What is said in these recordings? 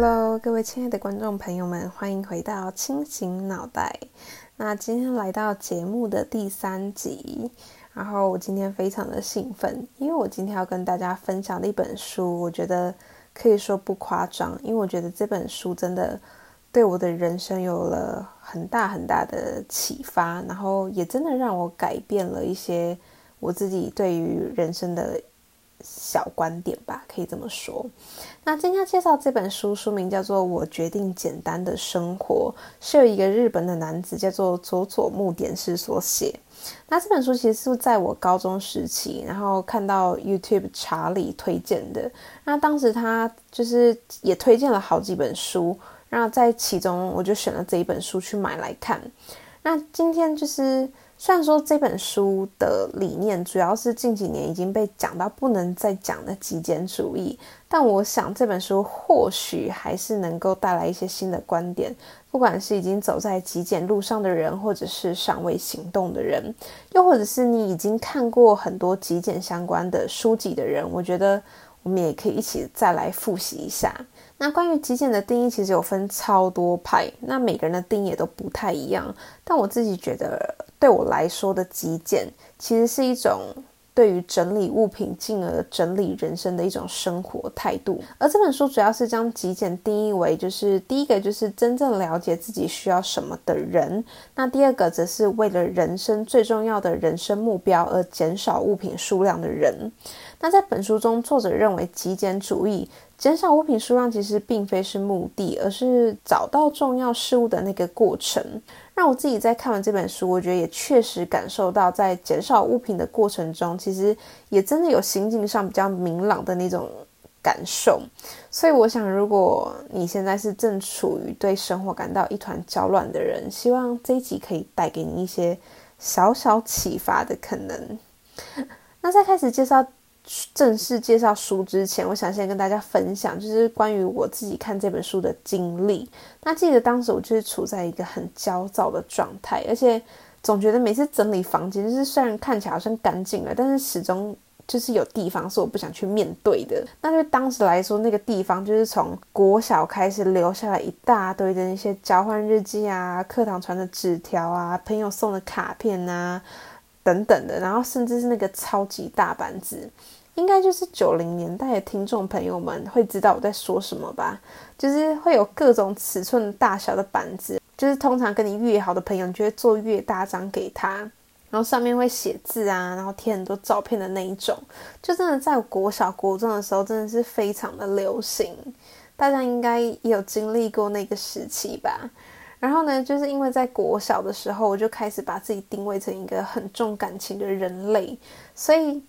Hello，各位亲爱的观众朋友们，欢迎回到清醒脑袋。那今天来到节目的第三集，然后我今天非常的兴奋，因为我今天要跟大家分享的一本书，我觉得可以说不夸张，因为我觉得这本书真的对我的人生有了很大很大的启发，然后也真的让我改变了一些我自己对于人生的。小观点吧，可以这么说。那今天介绍这本书，书名叫做《我决定简单的生活》，是由一个日本的男子叫做佐佐木典士所写。那这本书其实是在我高中时期，然后看到 YouTube 查理推荐的。那当时他就是也推荐了好几本书，然后在其中我就选了这一本书去买来看。那今天就是。虽然说这本书的理念主要是近几年已经被讲到不能再讲的极简主义，但我想这本书或许还是能够带来一些新的观点，不管是已经走在极简路上的人，或者是尚未行动的人，又或者是你已经看过很多极简相关的书籍的人，我觉得我们也可以一起再来复习一下。那关于极简的定义，其实有分超多派，那每个人的定义也都不太一样。但我自己觉得，对我来说的极简，其实是一种对于整理物品，进而整理人生的一种生活态度。而这本书主要是将极简定义为，就是第一个就是真正了解自己需要什么的人，那第二个则是为了人生最重要的人生目标而减少物品数量的人。那在本书中，作者认为极简主义。减少物品数量其实并非是目的，而是找到重要事物的那个过程。让我自己在看完这本书，我觉得也确实感受到，在减少物品的过程中，其实也真的有心境上比较明朗的那种感受。所以，我想，如果你现在是正处于对生活感到一团焦乱的人，希望这一集可以带给你一些小小启发的可能。那在开始介绍。正式介绍书之前，我想先跟大家分享，就是关于我自己看这本书的经历。那记得当时我就是处在一个很焦躁的状态，而且总觉得每次整理房间，就是虽然看起来好像干净了，但是始终就是有地方是我不想去面对的。那对当时来说，那个地方就是从国小开始留下来一大堆的那些交换日记啊、课堂传的纸条啊、朋友送的卡片啊等等的，然后甚至是那个超级大板子。应该就是九零年代的听众朋友们会知道我在说什么吧？就是会有各种尺寸大小的板子，就是通常跟你越好的朋友，你就会做越大张给他，然后上面会写字啊，然后贴很多照片的那一种。就真的在国小国中的时候，真的是非常的流行，大家应该也有经历过那个时期吧？然后呢，就是因为在国小的时候，我就开始把自己定位成一个很重感情的人类，所以。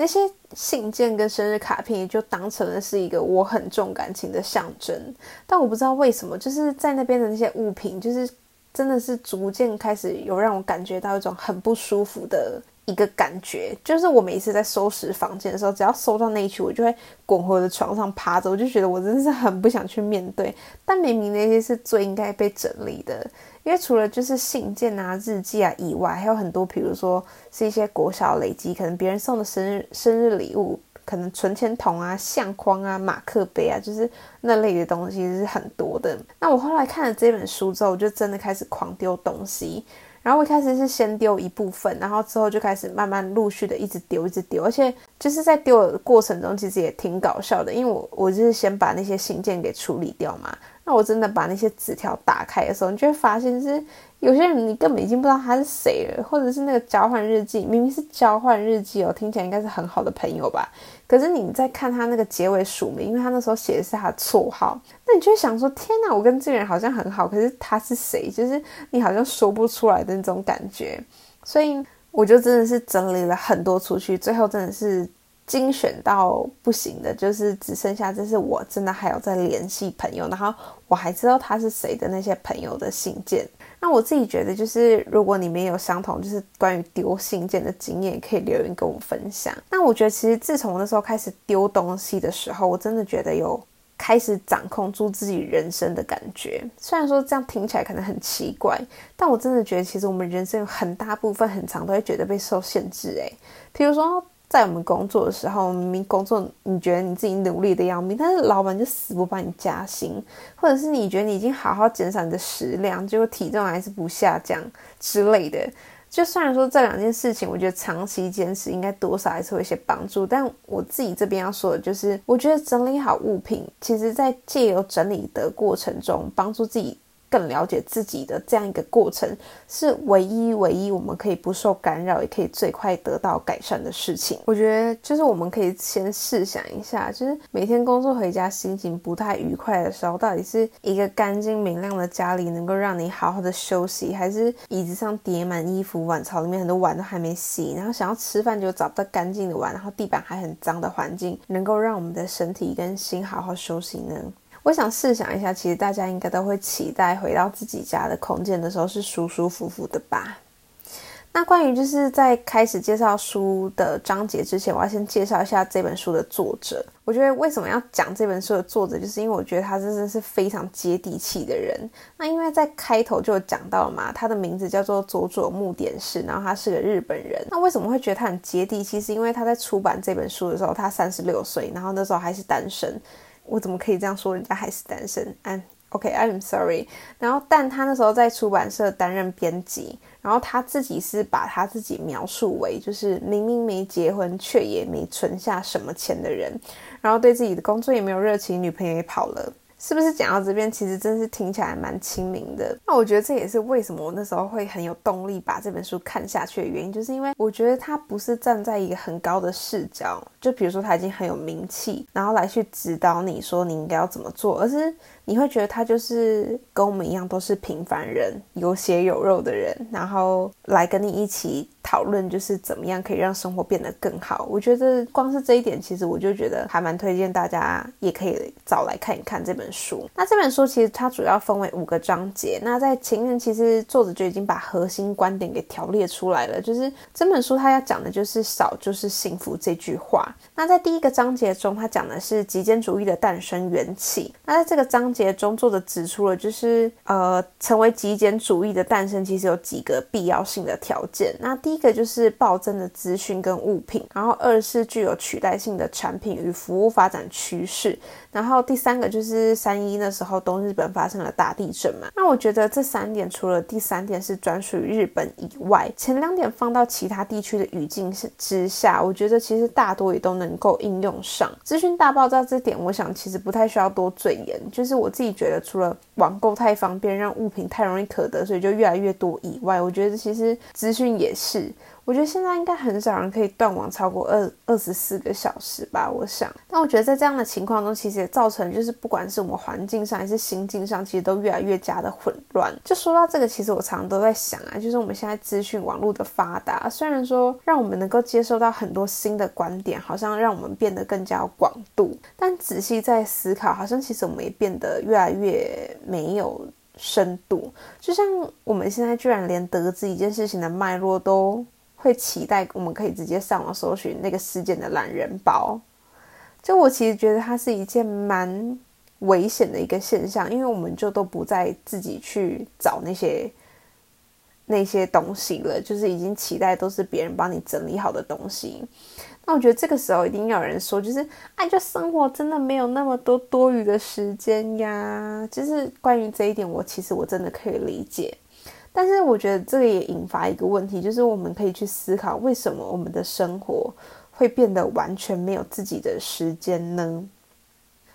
那些信件跟生日卡片也就当成了是一个我很重感情的象征，但我不知道为什么，就是在那边的那些物品，就是真的是逐渐开始有让我感觉到一种很不舒服的一个感觉。就是我每一次在收拾房间的时候，只要收到那一区，我就会滚回我的床上趴着，我就觉得我真的是很不想去面对。但明明那些是最应该被整理的。因为除了就是信件啊、日记啊以外，还有很多，比如说是一些国小累积，可能别人送的生日生日礼物，可能存钱筒啊、相框啊、马克杯啊，就是那类的东西是很多的。那我后来看了这本书之后，我就真的开始狂丢东西。然后我一开始是先丢一部分，然后之后就开始慢慢陆续的一直丢，一直丢，而且就是在丢的过程中，其实也挺搞笑的，因为我我就是先把那些信件给处理掉嘛。那我真的把那些纸条打开的时候，你就会发现是有些人你根本已经不知道他是谁了，或者是那个交换日记明明是交换日记哦，听起来应该是很好的朋友吧？可是你在看他那个结尾署名，因为他那时候写的是他的绰号，那你就会想说：天哪，我跟这个人好像很好，可是他是谁？就是你好像说不出来的那种感觉。所以我就真的是整理了很多出去，最后真的是。精选到不行的，就是只剩下这是我真的还有在联系朋友，然后我还知道他是谁的那些朋友的信件。那我自己觉得，就是如果你们有相同就是关于丢信件的经验，可以留言跟我分享。那我觉得其实自从那时候开始丢东西的时候，我真的觉得有开始掌控住自己人生的感觉。虽然说这样听起来可能很奇怪，但我真的觉得其实我们人生有很大部分很长都会觉得被受限制。诶，比如说。在我们工作的时候，明明工作你觉得你自己努力的要命，但是老板就死不帮你加薪，或者是你觉得你已经好好减少你的食量，结果体重还是不下降之类的。就虽然说这两件事情，我觉得长期坚持应该多少还是会有些帮助，但我自己这边要说的就是，我觉得整理好物品，其实在借由整理的过程中，帮助自己。更了解自己的这样一个过程，是唯一唯一我们可以不受干扰，也可以最快得到改善的事情。我觉得就是我们可以先试想一下，就是每天工作回家心情不太愉快的时候，到底是一个干净明亮的家里能够让你好好的休息，还是椅子上叠满衣服，碗槽里面很多碗都还没洗，然后想要吃饭就找不到干净的碗，然后地板还很脏的环境，能够让我们的身体跟心好好休息呢？我想试想一下，其实大家应该都会期待回到自己家的空间的时候是舒舒服服的吧？那关于就是在开始介绍书的章节之前，我要先介绍一下这本书的作者。我觉得为什么要讲这本书的作者，就是因为我觉得他真的是非常接地气的人。那因为在开头就讲到了嘛，他的名字叫做佐佐木典士，然后他是个日本人。那为什么会觉得他很接地气？是因为他在出版这本书的时候，他三十六岁，然后那时候还是单身。我怎么可以这样说？人家还是单身。嗯，OK，I'm sorry。然后，但他那时候在出版社担任编辑，然后他自己是把他自己描述为就是明明没结婚却也没存下什么钱的人，然后对自己的工作也没有热情，女朋友也跑了。是不是讲到这边，其实真是听起来蛮亲民的？那我觉得这也是为什么我那时候会很有动力把这本书看下去的原因，就是因为我觉得他不是站在一个很高的视角，就比如说他已经很有名气，然后来去指导你说你应该要怎么做，而是。你会觉得他就是跟我们一样都是平凡人，有血有肉的人，然后来跟你一起讨论，就是怎么样可以让生活变得更好。我觉得光是这一点，其实我就觉得还蛮推荐大家也可以找来看一看这本书。那这本书其实它主要分为五个章节。那在前面其实作者就已经把核心观点给条列出来了，就是这本书它要讲的就是少就是幸福这句话。那在第一个章节中，它讲的是极简主义的诞生缘起。那在这个章节中，作者指出了，就是呃，成为极简主义的诞生，其实有几个必要性的条件。那第一个就是暴增的资讯跟物品，然后二是具有取代性的产品与服务发展趋势。然后第三个就是三一那时候东日本发生了大地震嘛，那我觉得这三点除了第三点是专属于日本以外，前两点放到其他地区的语境之下，我觉得其实大多也都能够应用上。资讯大爆炸这点，我想其实不太需要多赘言，就是我自己觉得除了网购太方便，让物品太容易可得，所以就越来越多以外，我觉得其实资讯也是。我觉得现在应该很少人可以断网超过二二十四个小时吧，我想。但我觉得在这样的情况中，其实也造成就是不管是我们环境上还是心境上，其实都越来越加的混乱。就说到这个，其实我常常都在想啊，就是我们现在资讯网络的发达，虽然说让我们能够接受到很多新的观点，好像让我们变得更加广度，但仔细在思考，好像其实我们也变得越来越没有深度。就像我们现在居然连得知一件事情的脉络都。会期待我们可以直接上网搜寻那个事件的懒人包，就我其实觉得它是一件蛮危险的一个现象，因为我们就都不再自己去找那些那些东西了，就是已经期待都是别人帮你整理好的东西。那我觉得这个时候一定要有人说，就是哎，就生活真的没有那么多多余的时间呀。就是关于这一点，我其实我真的可以理解。但是我觉得这个也引发一个问题，就是我们可以去思考，为什么我们的生活会变得完全没有自己的时间呢？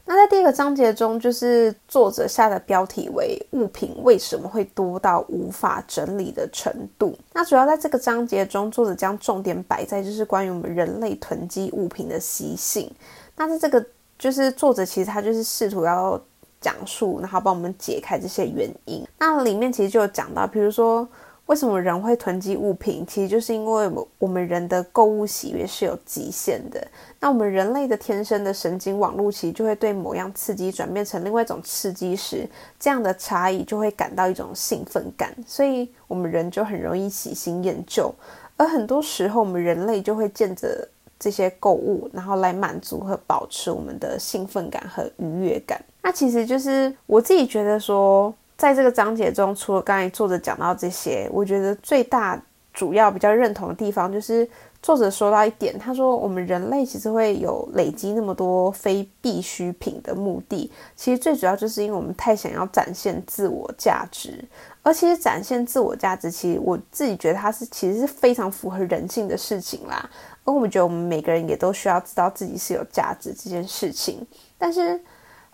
那在第一个章节中，就是作者下的标题为“物品为什么会多到无法整理的程度”。那主要在这个章节中，作者将重点摆在就是关于我们人类囤积物品的习性。那在这个就是作者其实他就是试图要。讲述，然后帮我们解开这些原因。那里面其实就有讲到，比如说为什么人会囤积物品，其实就是因为我们人的购物喜悦是有极限的。那我们人类的天生的神经网络其实就会对某样刺激转变成另外一种刺激时，这样的差异就会感到一种兴奋感，所以我们人就很容易喜新厌旧。而很多时候，我们人类就会见着这些购物，然后来满足和保持我们的兴奋感和愉悦感。那其实就是我自己觉得说，在这个章节中，除了刚才作者讲到这些，我觉得最大主要比较认同的地方，就是作者说到一点，他说我们人类其实会有累积那么多非必需品的目的，其实最主要就是因为我们太想要展现自我价值，而其实展现自我价值，其实我自己觉得它是其实是非常符合人性的事情啦。而我们觉得我们每个人也都需要知道自己是有价值这件事情，但是。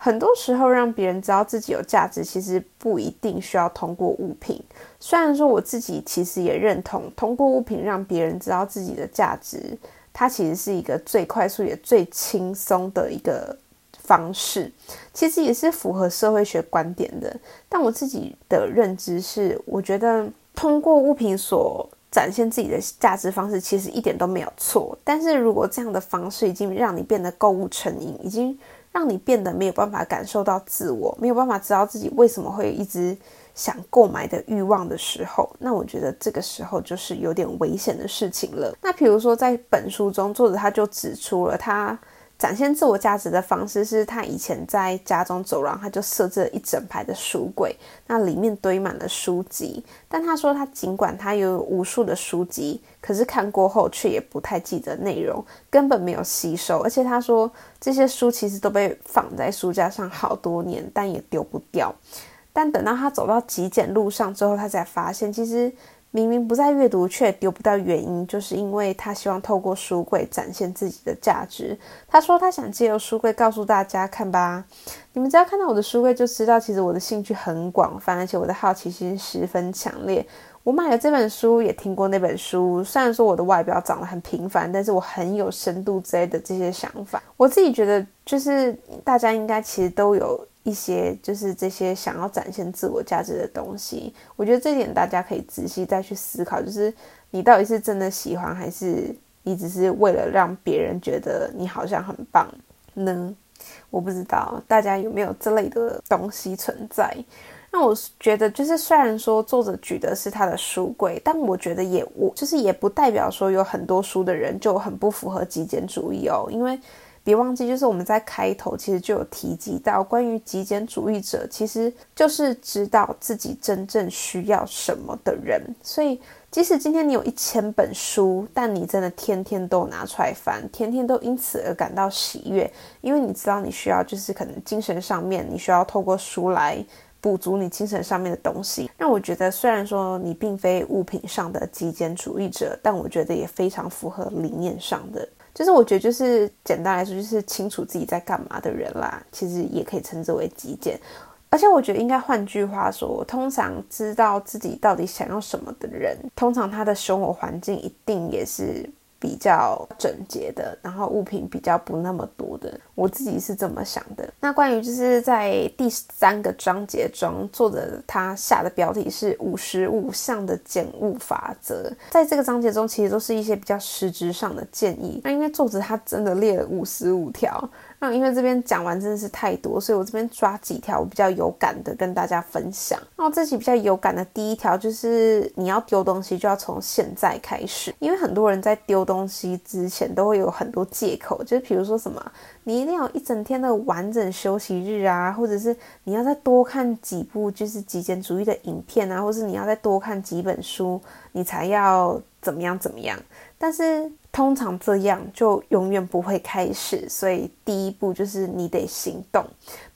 很多时候，让别人知道自己有价值，其实不一定需要通过物品。虽然说我自己其实也认同，通过物品让别人知道自己的价值，它其实是一个最快速也最轻松的一个方式。其实也是符合社会学观点的。但我自己的认知是，我觉得通过物品所展现自己的价值方式，其实一点都没有错。但是如果这样的方式已经让你变得购物成瘾，已经让你变得没有办法感受到自我，没有办法知道自己为什么会一直想购买的欲望的时候，那我觉得这个时候就是有点危险的事情了。那比如说在本书中，作者他就指出了他。展现自我价值的方式是他以前在家中走廊，他就设置了一整排的书柜，那里面堆满了书籍。但他说，他尽管他有无数的书籍，可是看过后却也不太记得内容，根本没有吸收。而且他说，这些书其实都被放在书架上好多年，但也丢不掉。但等到他走到极简路上之后，他才发现，其实。明明不在阅读，却丢不到原因，就是因为他希望透过书柜展现自己的价值。他说他想借由书柜告诉大家，看吧，你们只要看到我的书柜，就知道其实我的兴趣很广泛，而且我的好奇心十分强烈。我买了这本书，也听过那本书。虽然说我的外表长得很平凡，但是我很有深度之类的这些想法。我自己觉得，就是大家应该其实都有。一些就是这些想要展现自我价值的东西，我觉得这点大家可以仔细再去思考，就是你到底是真的喜欢，还是你只是为了让别人觉得你好像很棒呢？我不知道大家有没有这类的东西存在。那我觉得，就是虽然说作者举的是他的书柜，但我觉得也我就是也不代表说有很多书的人就很不符合极简主义哦，因为。别忘记，就是我们在开头其实就有提及到，关于极简主义者，其实就是知道自己真正需要什么的人。所以，即使今天你有一千本书，但你真的天天都拿出来翻，天天都因此而感到喜悦，因为你知道你需要，就是可能精神上面你需要透过书来补足你精神上面的东西。让我觉得，虽然说你并非物品上的极简主义者，但我觉得也非常符合理念上的。就是我觉得，就是简单来说，就是清楚自己在干嘛的人啦，其实也可以称之为极简。而且我觉得，应该换句话说，通常知道自己到底想要什么的人，通常他的生活环境一定也是。比较整洁的，然后物品比较不那么多的，我自己是这么想的。那关于就是在第三个章节中，作者他下的标题是五十五项的减物法则，在这个章节中，其实都是一些比较实质上的建议。那因为作者他真的列了五十五条。那因为这边讲完真的是太多，所以我这边抓几条我比较有感的跟大家分享。那我自己比较有感的第一条就是你要丢东西就要从现在开始，因为很多人在丢东西之前都会有很多借口，就是比如说什么你一定要一整天的完整休息日啊，或者是你要再多看几部就是极简主义的影片啊，或是你要再多看几本书，你才要怎么样怎么样。但是通常这样就永远不会开始，所以第一步就是你得行动，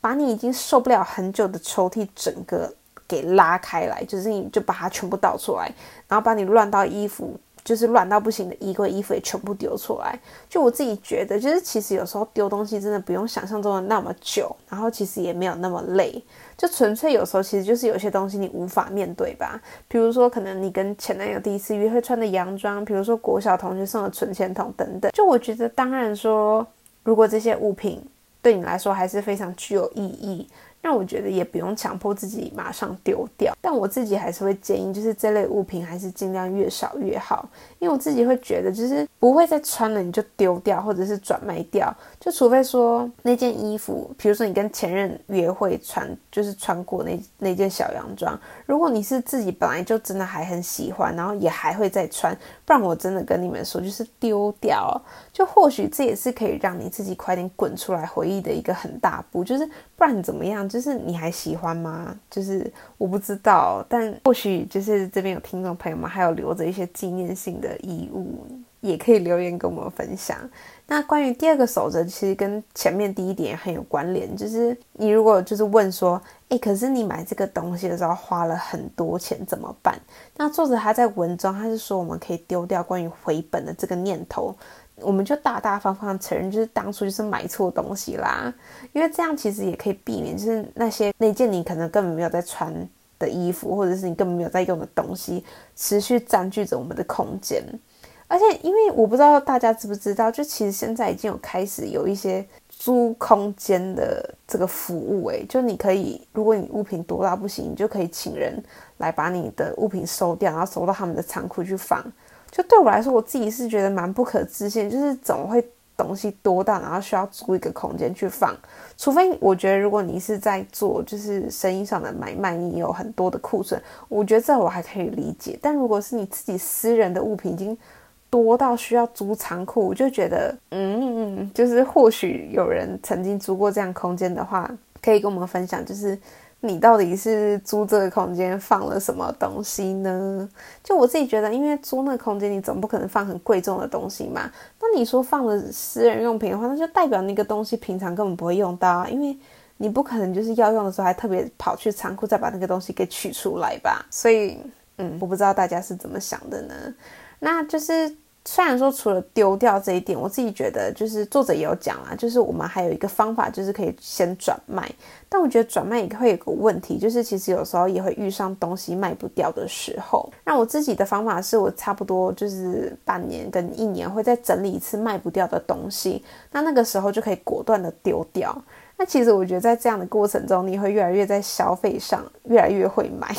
把你已经受不了很久的抽屉整个给拉开来，就是你就把它全部倒出来，然后把你乱到衣服。就是乱到不行的衣柜，衣服也全部丢出来。就我自己觉得，就是其实有时候丢东西真的不用想象中的那么久，然后其实也没有那么累。就纯粹有时候其实就是有些东西你无法面对吧。比如说，可能你跟前男友第一次约会穿的洋装，比如说国小同学送的存钱筒等等。就我觉得，当然说，如果这些物品对你来说还是非常具有意义。那我觉得也不用强迫自己马上丢掉，但我自己还是会建议，就是这类物品还是尽量越少越好，因为我自己会觉得，就是不会再穿了你就丢掉或者是转卖掉，就除非说那件衣服，比如说你跟前任约会穿，就是穿过那那件小洋装，如果你是自己本来就真的还很喜欢，然后也还会再穿，不然我真的跟你们说，就是丢掉，就或许这也是可以让你自己快点滚出来回忆的一个很大步，就是不然怎么样？就是你还喜欢吗？就是我不知道，但或许就是这边有听众朋友们还有留着一些纪念性的衣物，也可以留言跟我们分享。那关于第二个守则，其实跟前面第一点很有关联，就是你如果就是问说，哎，可是你买这个东西的时候花了很多钱怎么办？那作者他在文中他是说，我们可以丢掉关于回本的这个念头，我们就大大方方承认，就是当初就是买错东西啦，因为这样其实也可以避免，就是那些那件你可能根本没有在穿的衣服，或者是你根本没有在用的东西，持续占据着我们的空间。而且，因为我不知道大家知不知道，就其实现在已经有开始有一些租空间的这个服务，诶，就你可以，如果你物品多到不行，你就可以请人来把你的物品收掉，然后收到他们的仓库去放。就对我来说，我自己是觉得蛮不可置信，就是怎么会东西多到然后需要租一个空间去放？除非我觉得，如果你是在做就是生意上的买卖，你有很多的库存，我觉得这我还可以理解。但如果是你自己私人的物品，已经多到需要租仓库，我就觉得，嗯，就是或许有人曾经租过这样空间的话，可以跟我们分享，就是你到底是租这个空间放了什么东西呢？就我自己觉得，因为租那个空间，你总不可能放很贵重的东西嘛。那你说放了私人用品的话，那就代表那个东西平常根本不会用到啊，因为你不可能就是要用的时候还特别跑去仓库再把那个东西给取出来吧。所以，嗯，我不知道大家是怎么想的呢？那就是。虽然说除了丢掉这一点，我自己觉得就是作者也有讲啦，就是我们还有一个方法，就是可以先转卖。但我觉得转卖也会有个问题，就是其实有时候也会遇上东西卖不掉的时候。那我自己的方法是我差不多就是半年跟一年会再整理一次卖不掉的东西，那那个时候就可以果断的丢掉。那其实我觉得在这样的过程中，你会越来越在消费上越来越会买。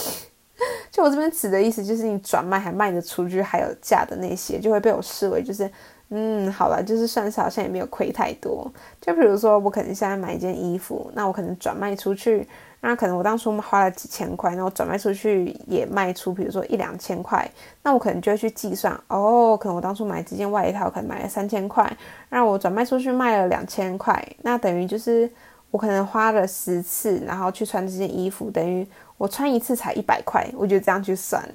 就我这边指的意思，就是你转卖还卖得出去，还有价的那些，就会被我视为就是，嗯，好了，就是算是好像也没有亏太多。就比如说，我可能现在买一件衣服，那我可能转卖出去，那可能我当初花了几千块，那我转卖出去也卖出，比如说一两千块，那我可能就会去计算，哦，可能我当初买这件外套可能买了三千块，那我转卖出去卖了两千块，那等于就是我可能花了十次，然后去穿这件衣服，等于。我穿一次才一百块，我觉得这样去算，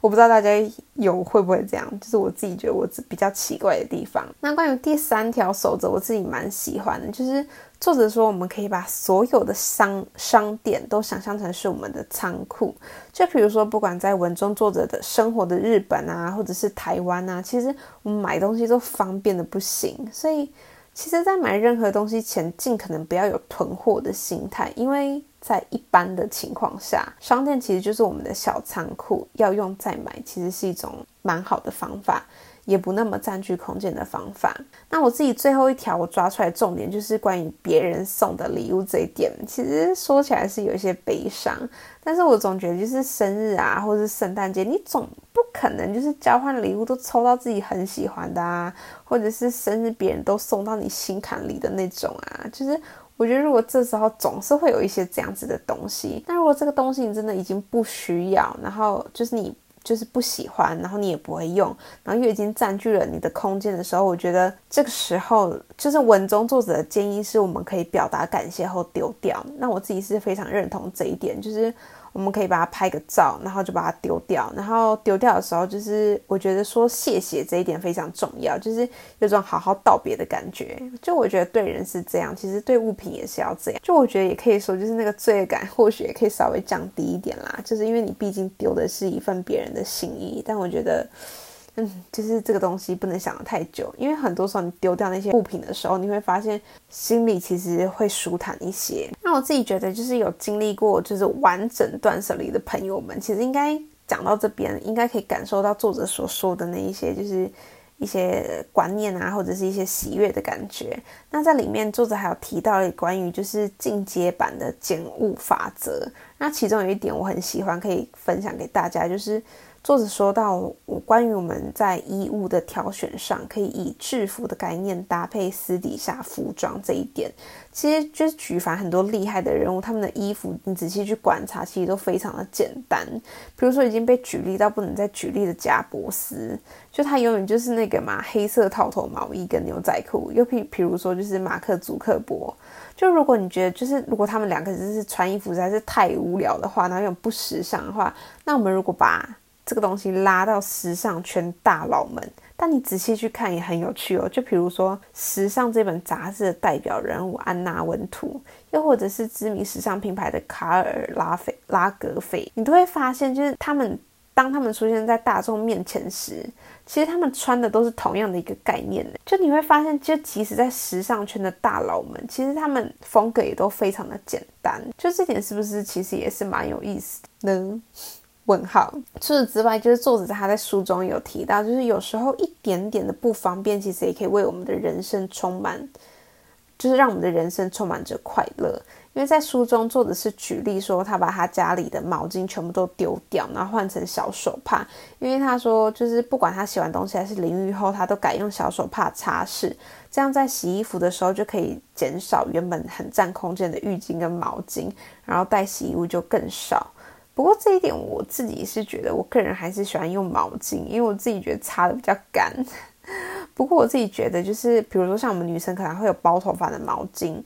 我不知道大家有会不会这样，就是我自己觉得我比较奇怪的地方。那关于第三条守则，我自己蛮喜欢的，就是作者说我们可以把所有的商商店都想象成是我们的仓库，就比如说不管在文中作者的生活的日本啊，或者是台湾啊，其实我们买东西都方便的不行，所以其实，在买任何东西前，尽可能不要有囤货的心态，因为。在一般的情况下，商店其实就是我们的小仓库，要用再买，其实是一种蛮好的方法，也不那么占据空间的方法。那我自己最后一条我抓出来重点就是关于别人送的礼物这一点，其实说起来是有一些悲伤，但是我总觉得就是生日啊，或者是圣诞节，你总不可能就是交换礼物都抽到自己很喜欢的啊，或者是生日别人都送到你心坎里的那种啊，就是。我觉得如果这时候总是会有一些这样子的东西，那如果这个东西你真的已经不需要，然后就是你就是不喜欢，然后你也不会用，然后又已经占据了你的空间的时候，我觉得这个时候就是文中作者的建议是我们可以表达感谢后丢掉。那我自己是非常认同这一点，就是。我们可以把它拍个照，然后就把它丢掉。然后丢掉的时候，就是我觉得说谢谢这一点非常重要，就是有种好好道别的感觉。就我觉得对人是这样，其实对物品也是要这样。就我觉得也可以说，就是那个罪恶感或许也可以稍微降低一点啦。就是因为你毕竟丢的是一份别人的心意，但我觉得。嗯，就是这个东西不能想的太久，因为很多时候你丢掉那些物品的时候，你会发现心里其实会舒坦一些。那我自己觉得，就是有经历过就是完整断舍离的朋友们，其实应该讲到这边，应该可以感受到作者所说的那一些，就是一些观念啊，或者是一些喜悦的感觉。那在里面，作者还有提到了关于就是进阶版的减物法则。那其中有一点我很喜欢，可以分享给大家，就是。作者说到，关于我们在衣物的挑选上，可以以制服的概念搭配私底下服装这一点，其实就是举凡很多厉害的人物，他们的衣服你仔细去观察，其实都非常的简单。比如说已经被举例到不能再举例的贾伯斯，就他永远就是那个嘛黑色套头毛衣跟牛仔裤。又譬比如说就是马克·祖克伯，就如果你觉得就是如果他们两个就是穿衣服实在是太无聊的话，然后又不时尚的话，那我们如果把这个东西拉到时尚圈大佬们，但你仔细去看也很有趣哦。就比如说《时尚》这本杂志的代表人物安娜温图，又或者是知名时尚品牌的卡尔拉菲拉格菲，你都会发现，就是他们当他们出现在大众面前时，其实他们穿的都是同样的一个概念呢。就你会发现，就即使在时尚圈的大佬们，其实他们风格也都非常的简单。就这点是不是其实也是蛮有意思的呢？问号。除此之外，就是作者他在书中有提到，就是有时候一点点的不方便，其实也可以为我们的人生充满，就是让我们的人生充满着快乐。因为在书中，作者是举例说，他把他家里的毛巾全部都丢掉，然后换成小手帕。因为他说，就是不管他洗完东西还是淋浴后，他都改用小手帕擦拭，这样在洗衣服的时候就可以减少原本很占空间的浴巾跟毛巾，然后带洗衣物就更少。不过这一点我自己是觉得，我个人还是喜欢用毛巾，因为我自己觉得擦的比较干。不过我自己觉得，就是比如说像我们女生可能会有包头发的毛巾，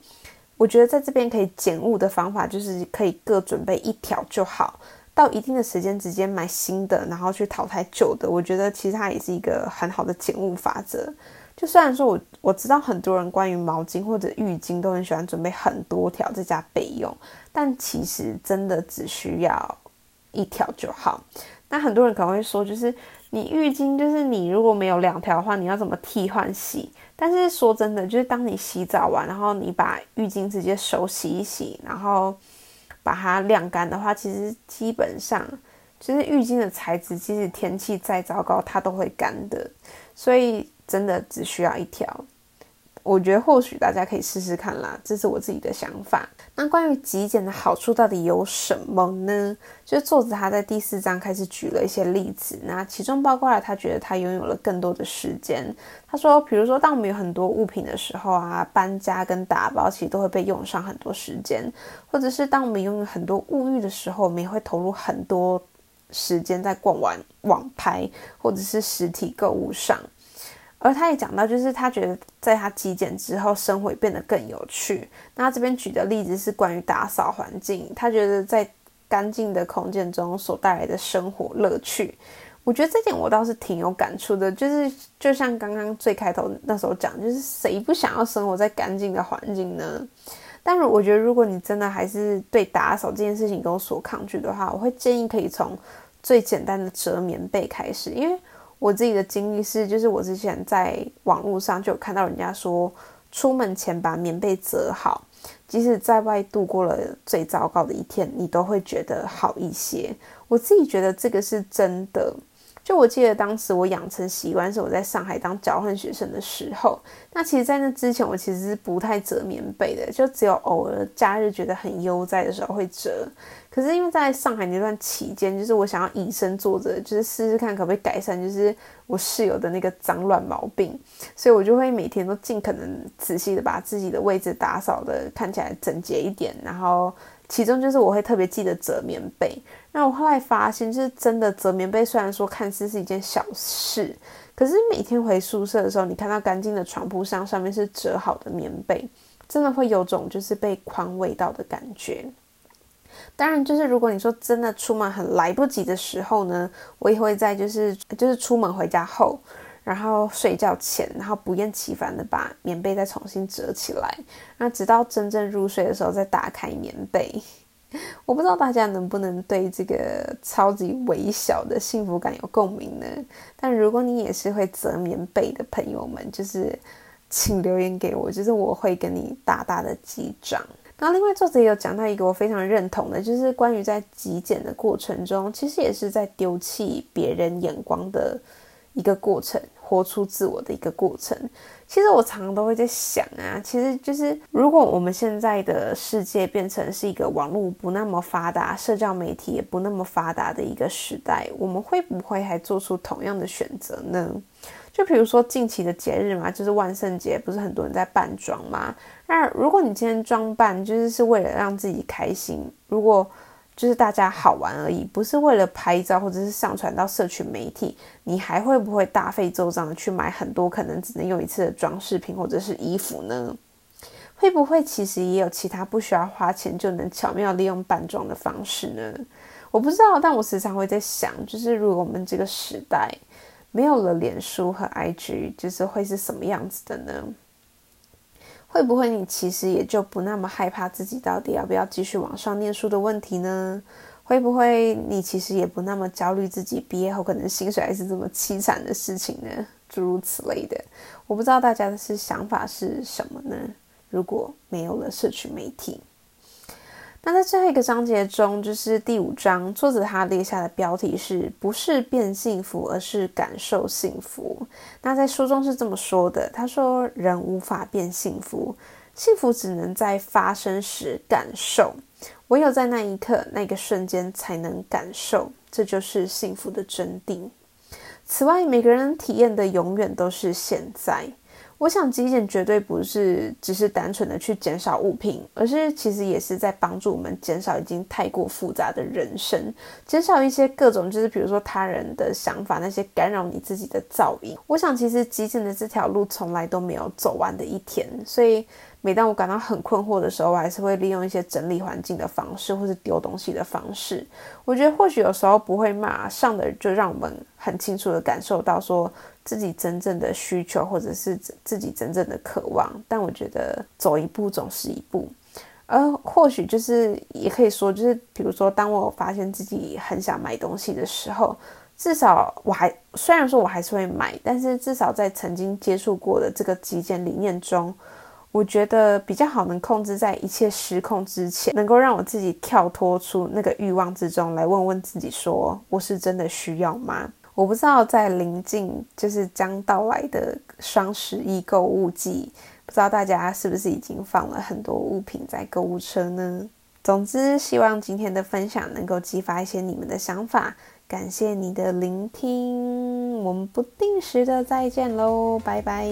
我觉得在这边可以减物的方法就是可以各准备一条就好，到一定的时间直接买新的，然后去淘汰旧的。我觉得其实它也是一个很好的减物法则。就虽然说我我知道很多人关于毛巾或者浴巾都很喜欢准备很多条在家备用，但其实真的只需要。一条就好。那很多人可能会说，就是你浴巾，就是你如果没有两条的话，你要怎么替换洗？但是说真的，就是当你洗澡完，然后你把浴巾直接手洗一洗，然后把它晾干的话，其实基本上，其实浴巾的材质，即使天气再糟糕，它都会干的。所以真的只需要一条。我觉得或许大家可以试试看啦，这是我自己的想法。那关于极简的好处到底有什么呢？就是作者他在第四章开始举了一些例子，那其中包括了他觉得他拥有了更多的时间。他说，比如说当我们有很多物品的时候啊，搬家跟打包其实都会被用上很多时间，或者是当我们拥有很多物欲的时候，我们也会投入很多时间在逛完网拍或者是实体购物上。而他也讲到，就是他觉得在他极简之后，生活变得更有趣。那这边举的例子是关于打扫环境，他觉得在干净的空间中所带来的生活乐趣。我觉得这点我倒是挺有感触的，就是就像刚刚最开头那时候讲，就是谁不想要生活在干净的环境呢？但我觉得，如果你真的还是对打扫这件事情有所抗拒的话，我会建议可以从最简单的折棉被开始，因为。我自己的经历是，就是我之前在网络上就有看到人家说，出门前把棉被折好，即使在外度过了最糟糕的一天，你都会觉得好一些。我自己觉得这个是真的。就我记得当时我养成习惯是我在上海当交换学生的时候，那其实，在那之前我其实是不太折棉被的，就只有偶尔假日觉得很悠哉的时候会折。可是因为在上海那段期间，就是我想要以身作则，就是试试看可不可以改善，就是我室友的那个脏乱毛病，所以我就会每天都尽可能仔细的把自己的位置打扫的看起来整洁一点。然后其中就是我会特别记得折棉被。那我后来发现，就是真的折棉被，虽然说看似是一件小事，可是每天回宿舍的时候，你看到干净的床铺上上面是折好的棉被，真的会有种就是被宽慰到的感觉。当然，就是如果你说真的出门很来不及的时候呢，我也会在就是就是出门回家后，然后睡觉前，然后不厌其烦的把棉被再重新折起来，那直到真正入睡的时候再打开棉被。我不知道大家能不能对这个超级微小的幸福感有共鸣呢？但如果你也是会折棉被的朋友们，就是请留言给我，就是我会跟你大大的击掌。然后，另外作者也有讲到一个我非常认同的，就是关于在极简的过程中，其实也是在丢弃别人眼光的一个过程，活出自我的一个过程。其实我常常都会在想啊，其实就是如果我们现在的世界变成是一个网络不那么发达、社交媒体也不那么发达的一个时代，我们会不会还做出同样的选择呢？就比如说近期的节日嘛，就是万圣节，不是很多人在扮装吗？那如果你今天装扮就是是为了让自己开心，如果就是大家好玩而已，不是为了拍照或者是上传到社群媒体，你还会不会大费周章的去买很多可能只能用一次的装饰品或者是衣服呢？会不会其实也有其他不需要花钱就能巧妙利用扮装的方式呢？我不知道，但我时常会在想，就是如果我们这个时代。没有了脸书和 IG，就是会是什么样子的呢？会不会你其实也就不那么害怕自己到底要不要继续往上念书的问题呢？会不会你其实也不那么焦虑自己毕业后可能薪水还是这么凄惨的事情呢？诸如此类的，我不知道大家的是想法是什么呢？如果没有了社群媒体。那在最后一个章节中，就是第五章，作者他列下的标题是不是变幸福，而是感受幸福。那在书中是这么说的：他说，人无法变幸福，幸福只能在发生时感受，唯有在那一刻、那个瞬间才能感受，这就是幸福的真谛。此外，每个人体验的永远都是现在。我想极简绝对不是只是单纯的去减少物品，而是其实也是在帮助我们减少已经太过复杂的人生，减少一些各种就是比如说他人的想法那些干扰你自己的噪音。我想其实极简的这条路从来都没有走完的一天，所以。每当我感到很困惑的时候，我还是会利用一些整理环境的方式，或是丢东西的方式。我觉得或许有时候不会马上的就让我们很清楚的感受到说自己真正的需求，或者是自己真正的渴望。但我觉得走一步总是一步，而或许就是也可以说，就是比如说，当我发现自己很想买东西的时候，至少我还虽然说我还是会买，但是至少在曾经接触过的这个极简理念中。我觉得比较好，能控制在一切失控之前，能够让我自己跳脱出那个欲望之中，来问问自己：说我是真的需要吗？我不知道在临近就是将到来的双十一购物季，不知道大家是不是已经放了很多物品在购物车呢？总之，希望今天的分享能够激发一些你们的想法。感谢你的聆听，我们不定时的再见喽，拜拜。